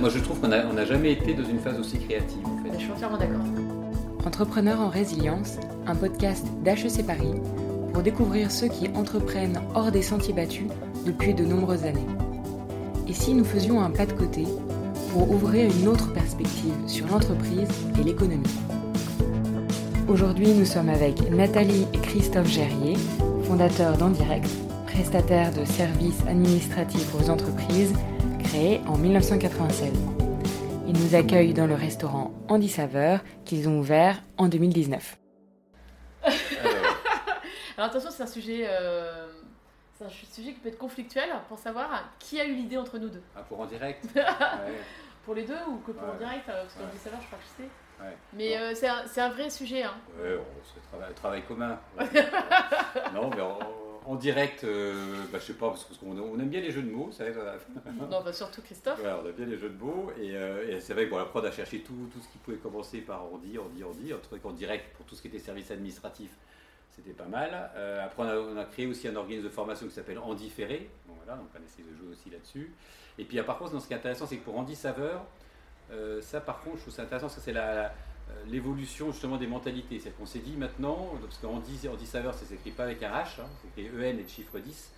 Moi, je trouve qu'on n'a jamais été dans une phase aussi créative. En fait. Je suis entièrement d'accord. Entrepreneurs en résilience, un podcast d'HEC Paris pour découvrir ceux qui entreprennent hors des sentiers battus depuis de nombreuses années. Et si nous faisions un pas de côté pour ouvrir une autre perspective sur l'entreprise et l'économie? Aujourd'hui, nous sommes avec Nathalie et Christophe Gerrier, fondateurs d'Endirect, prestataire de services administratifs aux entreprises créé en 1996. Ils nous accueillent dans le restaurant Andy Saveur qu'ils ont ouvert en 2019. Alors attention, c'est un sujet, euh, c'est un sujet qui peut être conflictuel pour savoir qui a eu l'idée entre nous deux. Ah, pour en direct Pour les deux ou que pour en direct Parce qu'Andy Saveur, je crois que je sais. Mais euh, c'est un, un, vrai sujet. Hein. Ouais, c'est un travail, commun. non, mais en, direct, euh, bah, je sais pas, parce qu'on on aime bien les jeux de mots. Ça, non, bah, surtout Christophe. on aime bien les jeux de mots. Et, euh, c'est vrai que bon, la prod a cherché tout, tout ce qui pouvait commencer par on dit, on dit, on dit. Un truc en direct pour tout ce qui était service administratif, c'était pas mal. après, on a, créé aussi un organisme de formation qui s'appelle Andy Ferré. Bon, voilà, donc on a essayé de jouer aussi là-dessus. Et puis, par contre, ce qui est intéressant, c'est que pour Andy Saveur, euh, ça, par contre, je trouve ça intéressant parce que c'est euh, l'évolution justement des mentalités. C'est qu'on s'est dit maintenant, parce qu'on dit, on dit ça s'écrit pas avec un H, hein, c'est écrit EN et le chiffre 10.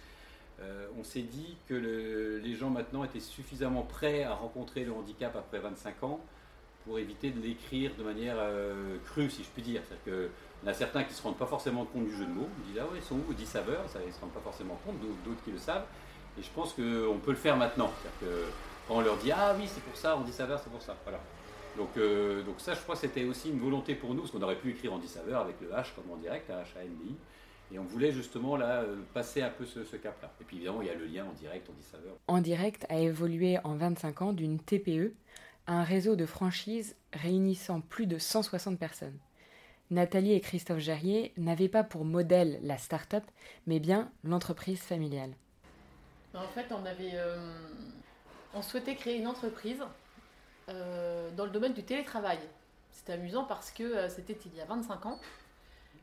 Euh, on s'est dit que les gens maintenant étaient suffisamment prêts à rencontrer le handicap après 25 ans pour éviter de l'écrire de manière crue, si je puis dire. C'est-à-dire qu'on a certains qui ne se rendent pas forcément compte du jeu de mots. Ils disent Ah ouais, ils sont où 10 saveurs Ça, Ils ne se rendent pas forcément compte, d'autres qui le savent. Et je pense qu'on peut le faire maintenant. C'est-à-dire on leur dit ah oui c'est pour ça, on dit saveur c'est pour ça. Voilà. Donc, euh, donc ça je crois c'était aussi une volonté pour nous, parce qu'on aurait pu écrire en dit saveur avec le H comme en direct, H A N D I. Et on voulait justement là euh, passer un peu ce, cap-là. Et puis évidemment, il y a le lien en direct, on dit saveur. En direct a évolué en 25 ans d'une TPE à un réseau de franchises réunissant plus de 160 personnes. Nathalie et Christophe Gerrier n'avaient pas pour modèle la start-up, mais bien l'entreprise familiale. En fait, on avait, euh, on souhaitait créer une entreprise euh, dans le domaine du télétravail. C'était amusant parce que euh, c'était il y a 25 ans.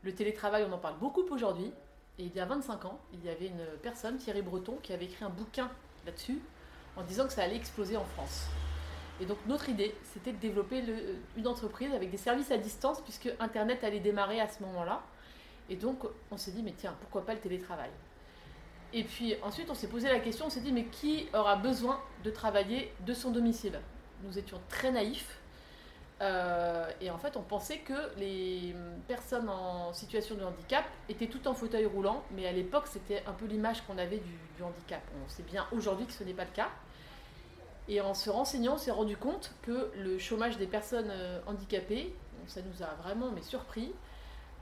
Le télétravail, on en parle beaucoup aujourd'hui. Et il y a 25 ans, il y avait une personne, Thierry Breton, qui avait écrit un bouquin là-dessus en disant que ça allait exploser en France. Et donc notre idée, c'était de développer une entreprise avec des services à distance puisque Internet allait démarrer à ce moment-là. Et donc on s'est dit, mais tiens, pourquoi pas le télétravail? Et puis ensuite, on s'est posé la question, on s'est dit, mais qui aura besoin de travailler de son domicile? Nous étions très naïfs. Euh, et en fait, on pensait que les personnes en situation de handicap étaient toutes en fauteuil roulant, mais à l'époque, c'était un peu l'image qu'on avait du, handicap. On sait bien aujourd'hui que ce n'est pas le cas. Et en se renseignant, on s'est rendu compte que le chômage des personnes euh, handicapées, ça nous a vraiment mais surpris,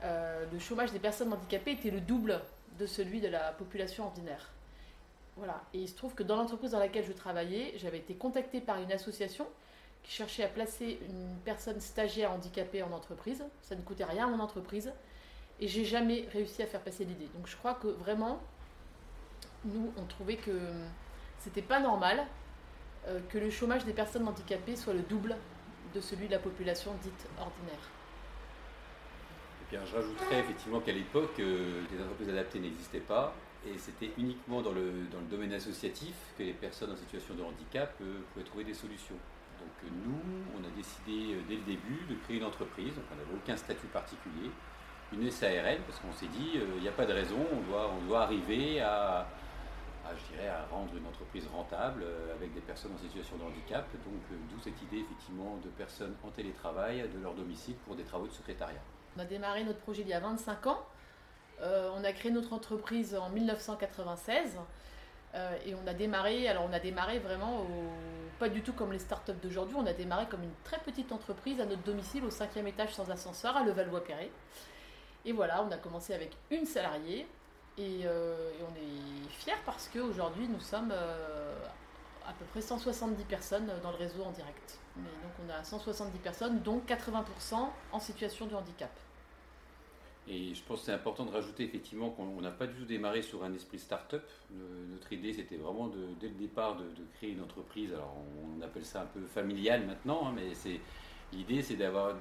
euh, le chômage des personnes handicapées était le double de celui de la population ordinaire. Voilà. Et il se trouve que dans l'entreprise dans laquelle je travaillais, j'avais été contactée par une association qui cherchait à placer une personne stagiaire handicapée en entreprise. Ça ne coûtait rien à mon entreprise. Et j'ai jamais réussi à faire passer l'idée. Donc je crois que vraiment, nous, on trouvait que c'était pas normal euh, que le chômage des personnes handicapées soit le double de celui de la population dite ordinaire je rajouterais effectivement qu'à l'époque, euh, les entreprises adaptées n'existaient pas et c'était uniquement dans le, domaine associatif que les personnes en situation de handicap euh, pouvaient trouver des solutions. Donc euh, nous, on a décidé dès le début de créer une entreprise, donc on n'avait aucun statut particulier, une SARL, parce qu'on s'est dit, il n'y a pas de raison, on doit, on doit arriver à, à rendre une entreprise rentable avec des personnes en situation de handicap. Donc d'où cette idée effectivement de personnes en télétravail de leur domicile pour des travaux de secrétariat. On a démarré notre projet il y a 25 ans. Euh, on a créé notre entreprise en 1996. Euh, et on a démarré, alors on a démarré vraiment pas du tout comme les startups d'aujourd'hui, on a démarré comme une très petite entreprise à notre domicile au cinquième étage sans ascenseur à Levallois-Perret. Et voilà, on a commencé avec une salariée et, euh, on est fiers parce qu'aujourd'hui nous sommes à peu près 170 personnes dans le réseau en direct. Mais donc on a 170 personnes, dont 80% en situation de handicap. Et je pense que c'est important de rajouter effectivement qu'on n'a pas du tout démarré sur un esprit start-up. notre idée, c'était vraiment de, dès le départ de, créer une entreprise. Alors on, appelle ça un peu familial maintenant, hein, mais l'idée, c'est d'avoir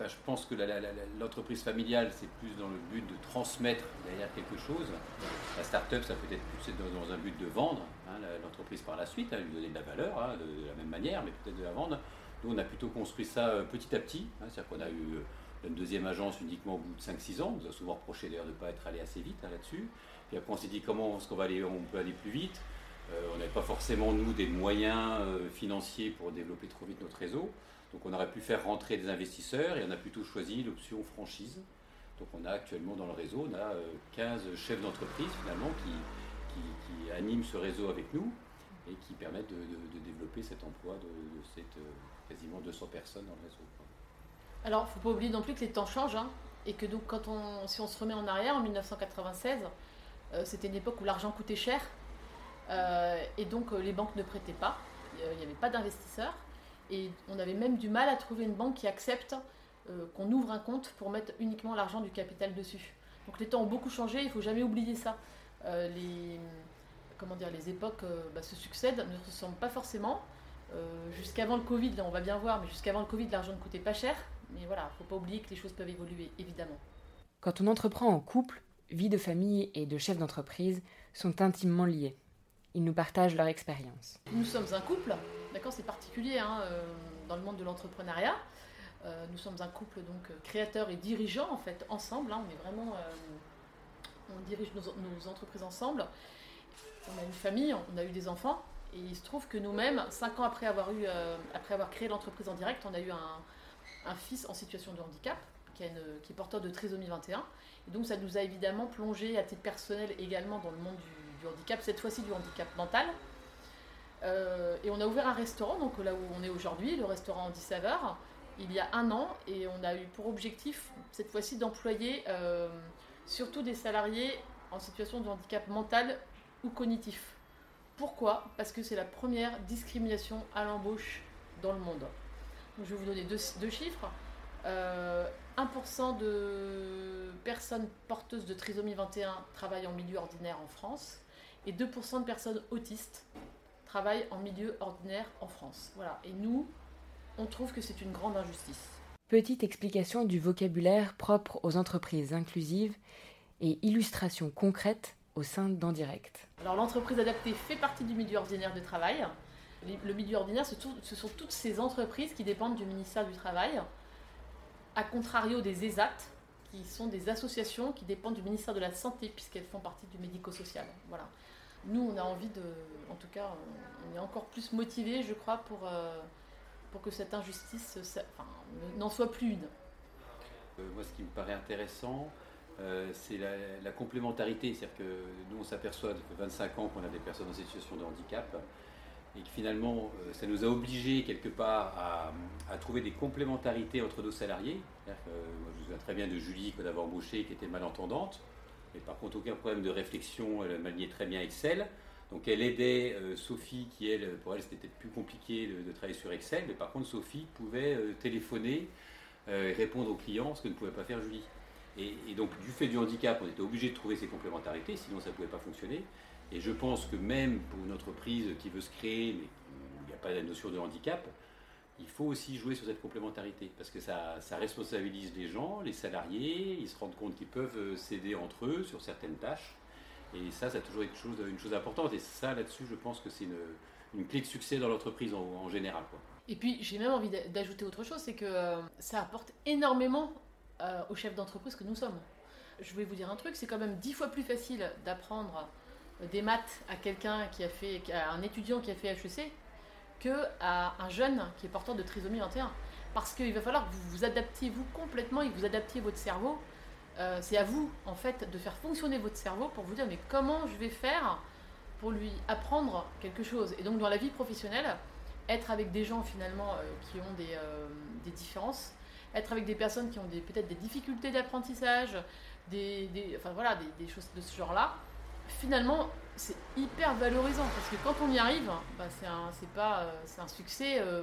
je pense que l'entreprise familiale, c'est plus dans le but de transmettre derrière quelque chose. La start-up, ça peut être plus dans, un but de vendre hein, l'entreprise par la suite, hein, lui donner de la valeur hein, de, la même manière, mais peut-être de la vendre. Nous, on a plutôt construit ça euh, petit à petit. C'est-à-dire qu'on a eu euh, une deuxième agence uniquement au bout de 5-6 ans. On nous a souvent reproché d'ailleurs de ne pas être allé assez vite là-dessus. Puis après, on s'est dit comment est-ce qu'on va aller, on peut aller plus vite? Euh, on n'avait pas forcément, nous, des moyens financiers pour développer trop vite notre réseau. Donc on aurait pu faire rentrer des investisseurs et on a plutôt choisi l'option franchise. Donc on a actuellement dans le réseau, on a 15 euh, chefs d'entreprise finalement qui, animent ce réseau avec nous et qui permettent de, développer cet emploi de, cette, euh, quasiment 200 personnes dans le réseau. Alors, faut pas oublier non plus que les temps changent hein, et que donc quand on, si on se remet en arrière, en 1996, euh, c'était une époque où l'argent coûtait cher et donc les banques ne prêtaient pas, il n'y avait pas d'investisseurs. Et on avait même du mal à trouver une banque qui accepte euh, qu'on ouvre un compte pour mettre uniquement l'argent du capital dessus. Donc les temps ont beaucoup changé, il faut jamais oublier ça. Euh, les, comment dire, les époques euh, bah, se succèdent, ne se ressemblent pas forcément. jusqu'avant le Covid, on va bien voir, mais jusqu'avant le Covid, l'argent ne coûtait pas cher. Mais voilà, il ne faut pas oublier que les choses peuvent évoluer, évidemment. Quand on entreprend en couple, vie de famille et de chef d'entreprise sont intimement liés. Ils nous partagent leur expérience. Nous sommes un couple, d'accord, c'est particulier hein, euh, dans le monde de l'entrepreneuriat. Euh, nous sommes un couple donc euh, créateur et dirigeant en fait ensemble. Hein, on est vraiment, on dirige nos, entreprises ensemble. On a une famille, on a eu des enfants, et il se trouve que nous-mêmes, cinq ans après avoir eu, après avoir créé l'entreprise en direct, on a eu un, fils en situation de handicap qui, est porteur de trisomie 21. Et donc ça nous a évidemment plongé à titre personnel également dans le monde du handicap, cette fois-ci du handicap mental. Euh, et on a ouvert un restaurant, donc là où on est aujourd'hui, le restaurant Andy Saveur, il y a un an, et on a eu pour objectif cette fois-ci d'employer euh, surtout des salariés en situation de handicap mental ou cognitif. Pourquoi? Parce que c'est la première discrimination à l'embauche dans le monde. Je vais vous donner deux, chiffres. 1% euh, de personnes porteuses de trisomie 21 travaillent en milieu ordinaire en France et 2% de personnes autistes travaillent en milieu ordinaire en France. Voilà. Et nous, on trouve que c'est une grande injustice. Petite explication du vocabulaire propre aux entreprises inclusives et illustration concrète au sein d'Endirect. Alors l'entreprise adaptée fait partie du milieu ordinaire de travail. Le milieu ordinaire, ce sont toutes ces entreprises qui dépendent du ministère du Travail, à contrario des ESAT, qui sont des associations qui dépendent du ministère de la Santé, puisqu'elles font partie du médico-social. Voilà nous, on a envie de. En tout cas, on est encore plus motivé, je crois, pour, euh, pour que cette injustice n'en soit plus une. Euh, moi, ce qui me paraît intéressant, euh, c'est la, complémentarité. C'est-à-dire que nous, on s'aperçoit depuis 25 ans qu'on a des personnes en situation de handicap et que finalement, ça nous a obligés quelque part à, trouver des complémentarités entre nos salariés. moi, je me souviens très bien de Julie qu'on avait embauchée qui était malentendante. Mais par contre, aucun problème de réflexion, elle maniait très bien Excel. Donc elle aidait euh, Sophie, qui elle, pour elle c'était peut-être plus compliqué de, travailler sur Excel, mais par contre Sophie pouvait euh, téléphoner euh, et répondre aux clients, ce que ne pouvait pas faire Julie. Et, donc du fait du handicap, on était obligé de trouver ces complémentarités, sinon ça ne pouvait pas fonctionner. Et je pense que même pour une entreprise qui veut se créer, mais il n'y a pas la notion de handicap, il faut aussi jouer sur cette complémentarité, parce que ça, responsabilise les gens, les salariés, ils se rendent compte qu'ils peuvent euh, s'aider entre eux sur certaines tâches. Et ça, c'est toujours une chose, une chose importante. Et ça, là-dessus, je pense que c'est une, clé de succès dans l'entreprise en, général. Et puis, j'ai même envie d'ajouter autre chose, c'est que euh, ça apporte énormément euh, aux chefs d'entreprise que nous sommes. Je vais vous dire un truc, c'est quand même dix fois plus facile d'apprendre des maths à quelqu'un qui a fait, à un étudiant qui a fait HEC, qu'à un jeune qui est porteur de trisomie 21. Parce qu'il va falloir que vous vous adaptiez vous complètement et que vous adaptiez votre cerveau. Euh, c'est à vous, en fait, de faire fonctionner votre cerveau pour vous dire, mais comment je vais faire pour lui apprendre quelque chose? Et donc, dans la vie professionnelle, être avec des gens, finalement, euh, qui ont des, euh, des, différences, être avec des personnes qui ont peut-être des difficultés d'apprentissage, des, des, enfin, voilà, des choses de ce genre-là, finalement, c'est hyper valorisant parce que quand on y arrive, bah, c'est un, pas, euh, c'est un succès euh,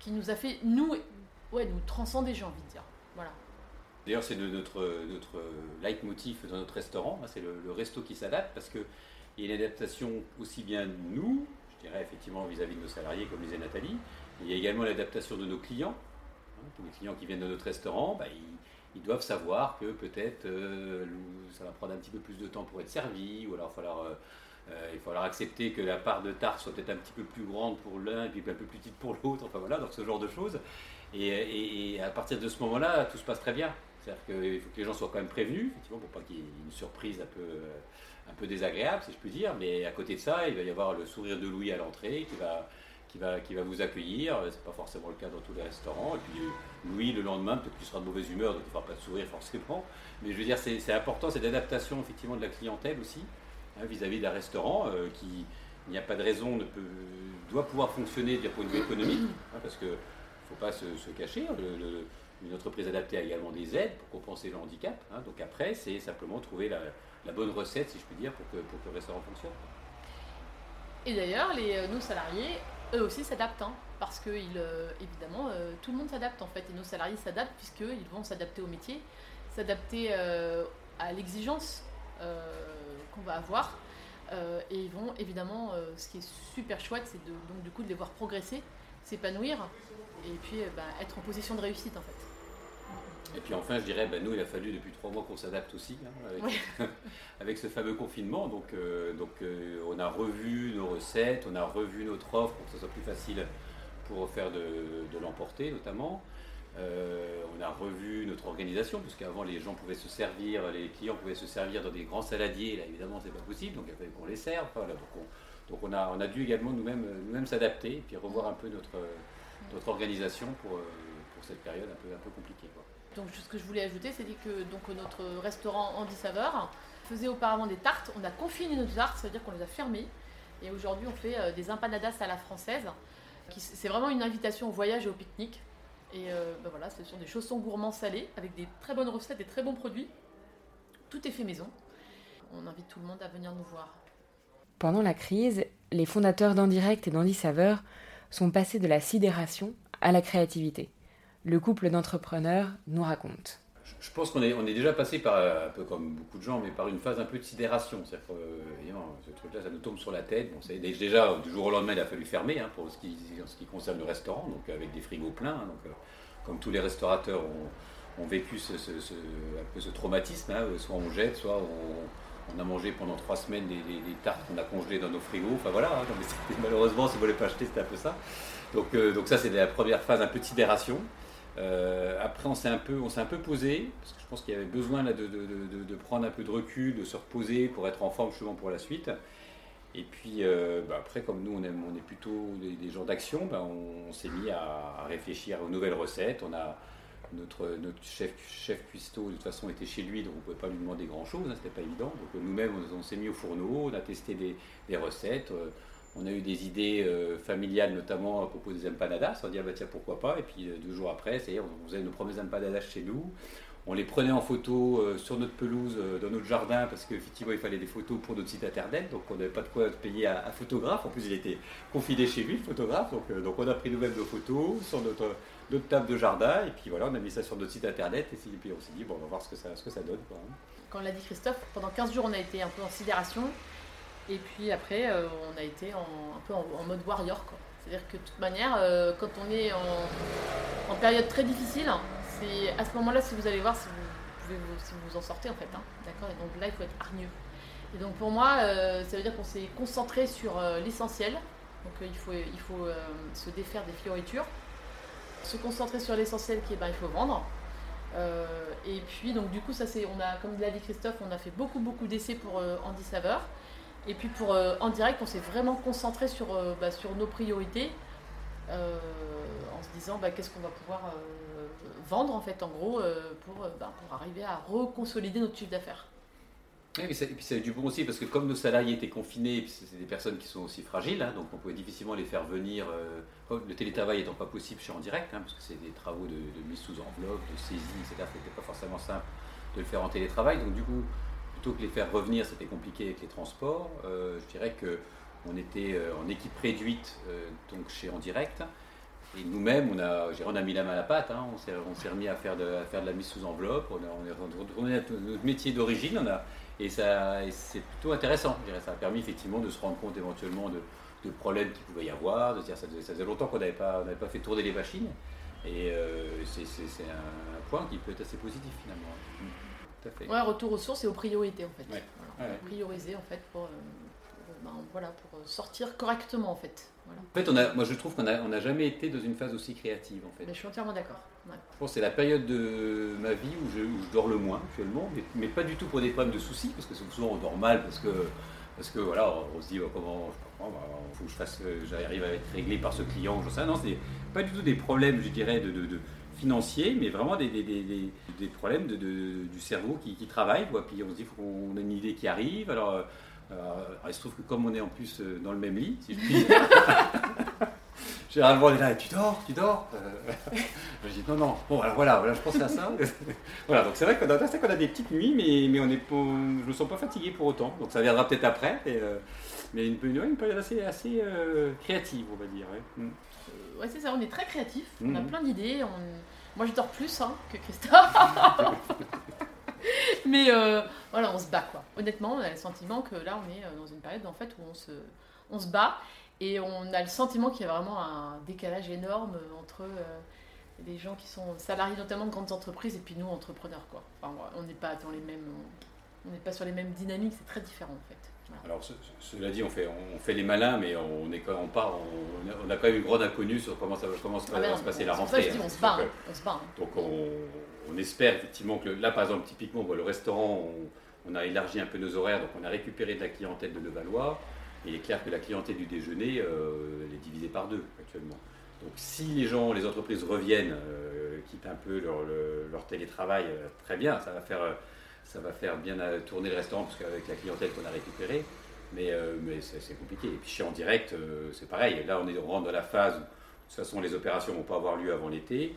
qui nous a fait, nous, ouais, nous transcender, j'ai envie de dire. Voilà. D'ailleurs, c'est notre, notre leitmotiv dans notre restaurant, hein, c'est le, resto qui s'adapte parce qu'il y a une adaptation aussi bien nous, je dirais effectivement vis-à-vis de nos salariés, comme disait Nathalie, il y a également l'adaptation de nos clients. Tous les clients qui viennent de notre restaurant, bah, ils, doivent savoir que peut-être euh, ça va prendre un petit peu plus de temps pour être servi, ou alors il va falloir, il va falloir accepter que la part de tarte soit peut-être un petit peu plus grande pour l'un et puis un peu plus petite pour l'autre, enfin voilà, donc ce genre de choses. Et, à partir de ce moment-là, tout se passe très bien. C'est-à-dire qu'il faut que les gens soient quand même prévenus, effectivement, pour pas qu'il y ait une surprise un peu, un peu désagréable, si je puis dire. Mais à côté de ça, il va y avoir le sourire de Louis à l'entrée qui va, qui va, qui va vous accueillir. Ce n'est pas forcément le cas dans tous les restaurants. Et puis Louis, le lendemain, peut-être qu'il sera de mauvaise humeur, donc il ne fera pas sourire forcément. Mais je veux dire, c'est important, c'est l'adaptation effectivement de la clientèle aussi, hein, vis-à-vis d'un restaurant euh, qui, il n'y a pas de raison, ne peut, doit pouvoir fonctionner d'un point de vue économique, hein, parce qu'il ne faut pas se, cacher. une entreprise adaptée a également des aides pour compenser le handicap. Hein. donc après, c'est simplement trouver la, bonne recette, si je puis dire, pour que, pour que le restaurant fonctionne. Et d'ailleurs, euh, nos salariés eux aussi s'adaptent, hein, parce que euh, évidemment, euh, tout le monde s'adapte en fait, et nos salariés s'adaptent puisqu'ils vont s'adapter au métier, s'adapter euh, à l'exigence qu'on va avoir, et ils vont évidemment, ce qui est super chouette, c'est donc du coup de les voir progresser, s'épanouir, et puis bah, être en position de réussite en fait. Et puis enfin, je dirais, ben, nous, il a fallu depuis trois mois qu'on s'adapte aussi hein, avec, ce fameux confinement. Donc, euh, donc euh, on a revu nos recettes, on a revu notre offre pour que ce soit plus facile pour faire de, l'emporter notamment. Euh, on a revu notre organisation, parce qu'avant les gens pouvaient se servir, les clients pouvaient se servir dans des grands saladiers, là évidemment c'est pas possible, donc il fallait qu'on les serve. donc, on, a, on a dû également nous-mêmes nous s'adapter et puis revoir un peu notre, notre organisation pour, pour cette période un peu, un peu compliquée. Donc ce que je voulais ajouter, c'est que donc, notre restaurant Andy Saveur faisait auparavant des tartes. On a confiné nos tartes, ça veut dire qu'on les a fermées. Et aujourd'hui, on fait euh, des empanadas à la française. C'est vraiment une invitation au voyage et au pique-nique. Et euh, ben voilà, ce sont des chaussons gourmands salés avec des très bonnes recettes, des très bons produits. Tout est fait maison. On invite tout le monde à venir nous voir. Pendant la crise, les fondateurs d'Indirect et d'Andy Saveur sont passés de la sidération à la créativité le couple d'entrepreneurs nous raconte. Je pense qu'on est, on est déjà passé par, un peu comme beaucoup de gens, mais par une phase un peu de sidération. C'est-à-dire que euh, ce truc-là, ça nous tombe sur la tête. Bon, déjà, du jour au lendemain, il a fallu fermer hein, pour ce qui, ce qui, concerne le restaurant, donc avec des frigos pleins. Hein, donc, euh, comme tous les restaurateurs ont, vécu ce, un peu ce traumatisme, hein, soit on jette, soit on, a mangé pendant trois semaines des, tartes qu'on a congelées dans nos frigos. Enfin voilà, malheureusement, si vous ne voulez pas acheter, c'était un peu ça. Donc, euh, donc ça, c'est la première phase un peu de sidération. Euh, après, on s'est un peu, posé parce que je pense qu'il y avait besoin de, prendre un peu de recul, de se reposer pour être en forme justement pour la suite. Et puis euh, bah, après, comme nous, on, est plutôt des, gens d'action, bah, on, s'est mis à, réfléchir aux nouvelles recettes. Notre, chef, cuistot, de toute façon, était chez lui, donc on ne pouvait pas lui demander grand-chose, hein, c'était pas évident. Donc nous-mêmes, on, s'est mis au fourneau, on a testé des, des recettes. Euh, on a eu des idées euh, familiales, notamment à propos des empanadas. On dit, ah bah tiens, pourquoi pas? Et puis euh, deux jours après, on faisait nos premiers empanadas chez nous. On les prenait en photo euh, sur notre pelouse, dans notre jardin, parce qu'effectivement, il fallait des photos pour notre site internet. Donc, on n'avait pas de quoi payer un, photographe. En plus, il était confiné chez lui, photographe. Donc, on a pris nous-mêmes nos photos sur notre, table de jardin. Et puis voilà, on a mis ça sur notre site internet. Et puis, on s'est dit, bon, on va voir ce que ça, donne. Quoi. Quand l'a dit Christophe, pendant 15 jours, on a été un peu en sidération. Et puis après, euh, on a été un peu en, mode warrior. C'est-à-dire que de toute manière, euh, quand on est en, période très difficile, c'est à ce moment-là, si vous allez voir, si vous, pouvez vous, si vous en sortez en fait. Hein, d'accord? Et donc là, il faut être hargneux. Et donc pour moi, euh, ça veut dire qu'on s'est concentré sur l'essentiel. Donc il faut, il faut se défaire des fioritures, se concentrer sur l'essentiel qui est ben, il faut vendre. et puis donc du coup ça c'est on a comme l'a dit Christophe on a fait beaucoup beaucoup d'essais pour Andy Saveur et puis pour euh, en direct, on s'est vraiment concentré sur, euh, bah, sur nos priorités, euh, en se disant bah, qu'est-ce qu'on va pouvoir vendre en fait, en gros, pour, bah, pour arriver à reconsolider notre chiffre d'affaires. et puis ça a du bon aussi parce que comme nos salariés étaient confinés, c'est des personnes qui sont aussi fragiles, hein, donc on pouvait difficilement les faire venir. le télétravail étant pas possible chez en direct, hein, parce que c'est des travaux de, de, mise sous enveloppe, de saisie, etc. C'était pas forcément simple de le faire en télétravail. Donc du coup, plutôt que les faire revenir, c'était compliqué avec les transports. Euh, je dirais qu'on était euh, en équipe réduite euh, donc chez En Direct. Et nous-mêmes, on a, on a mis la main à la pâte, hein. on s'est remis à faire, de, la mise sous enveloppe, on, est retourné à notre métier d'origine, et, ça, c'est plutôt intéressant. ça a permis effectivement de se rendre compte éventuellement de, problèmes qu'il pouvait y avoir, de dire ça, ça faisait longtemps qu'on n'avait pas fait tourner les machines. Et c'est un point qui peut être assez positif finalement. Tout à fait. Ouais, retour aux sources et aux priorités en fait. Prioriser en fait pour, ben, voilà, pour sortir correctement en fait. En fait, on a, moi je trouve qu'on n'a on a jamais été dans une phase aussi créative en fait. je suis entièrement d'accord. Je pense que c'est la période de ma vie où je, dors le moins actuellement, mais, pas du tout pour des problèmes de soucis, parce que souvent on dort mal parce que, parce que voilà, on se dit oh, comment, il bah, faut que je fasse, j'arrive à être réglé par ce client, je sais, non, c'est pas du tout des problèmes, je dirais, de, de, financiers, mais vraiment des, des, des, des problèmes de, du cerveau qui, qui travaille, quoi. Puis on se dit, faut qu'on ait une idée qui arrive, alors euh, il se trouve que comme on est en plus euh, dans le même lit, si je puis Généralement, on est là, tu dors, tu dors. Euh, je dis non, non. Bon, alors voilà, voilà je pense à ça. voilà, donc c'est vrai qu'on a, a des petites nuits, mais, mais on est pas, je me sens pas fatigué pour autant. Donc ça viendra peut-être après. mais une, une, période assez, assez créative, on va dire. Ouais, mm. c'est ça, on est très créatif. On a mm. plein d'idées. Moi, je dors plus hein, que Christophe. Mais euh, voilà, on se bat quoi. Honnêtement, on a le sentiment que là, on est euh, dans une période en fait où on se, on se bat et on a le sentiment qu'il y a vraiment un décalage énorme entre euh, les gens qui sont salariés notamment de grandes entreprises et puis nous entrepreneurs quoi. Enfin, on n'est pas dans les mêmes, on n'est pas sur les mêmes dynamiques, c'est très différent en fait. Alors, cela dit, on fait, on fait les malins, mais on, est, on part, on, a quand même une grande inconnue sur comment ça, comment ça va ah, se passer la rentrée. on, se bat, on se bat. Donc, on, espère effectivement que là, par exemple, typiquement, le restaurant, on, a élargi un peu nos horaires, donc on a récupéré de la clientèle de Levallois. il est clair que la clientèle du déjeuner, euh, elle est divisée par deux actuellement. Donc, si les gens, les entreprises reviennent, euh, quittent un peu leur, télétravail, euh, très bien, ça va faire ça va faire bien tourner le restaurant parce qu'avec la clientèle qu'on a récupérée, mais, euh, mais c'est compliqué. Et puis chez en direct, euh, c'est pareil. Là, on, est, on rentre dans la phase où, de toute façon, les opérations ne vont pas avoir lieu avant l'été.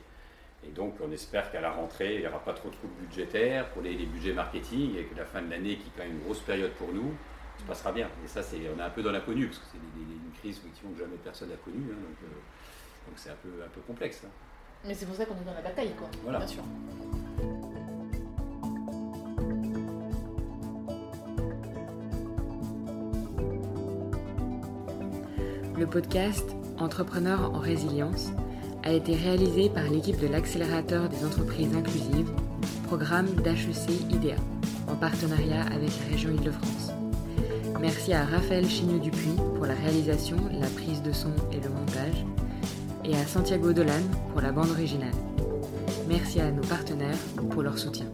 Et donc, on espère qu'à la rentrée, il n'y aura pas trop de coupes budgétaires pour les, budgets marketing et que la fin de l'année, qui est quand même une grosse période pour nous, se passera bien. Et ça, c'est, on est un peu dans l'inconnu parce que c'est une crise que jamais personne n'a connue. Hein, euh, donc, c'est un peu, un peu complexe. Hein. Mais c'est pour ça qu'on est dans la bataille, quoi. Voilà. Bien sûr. Le podcast Entrepreneurs en résilience a été réalisé par l'équipe de l'accélérateur des entreprises inclusives, programme d'HEC IDEA, en partenariat avec la région Île-de-France. Merci à Raphaël Chigneux-Dupuis pour la réalisation, la prise de son et le montage, et à Santiago Dolan pour la bande originale. Merci à nos partenaires pour leur soutien.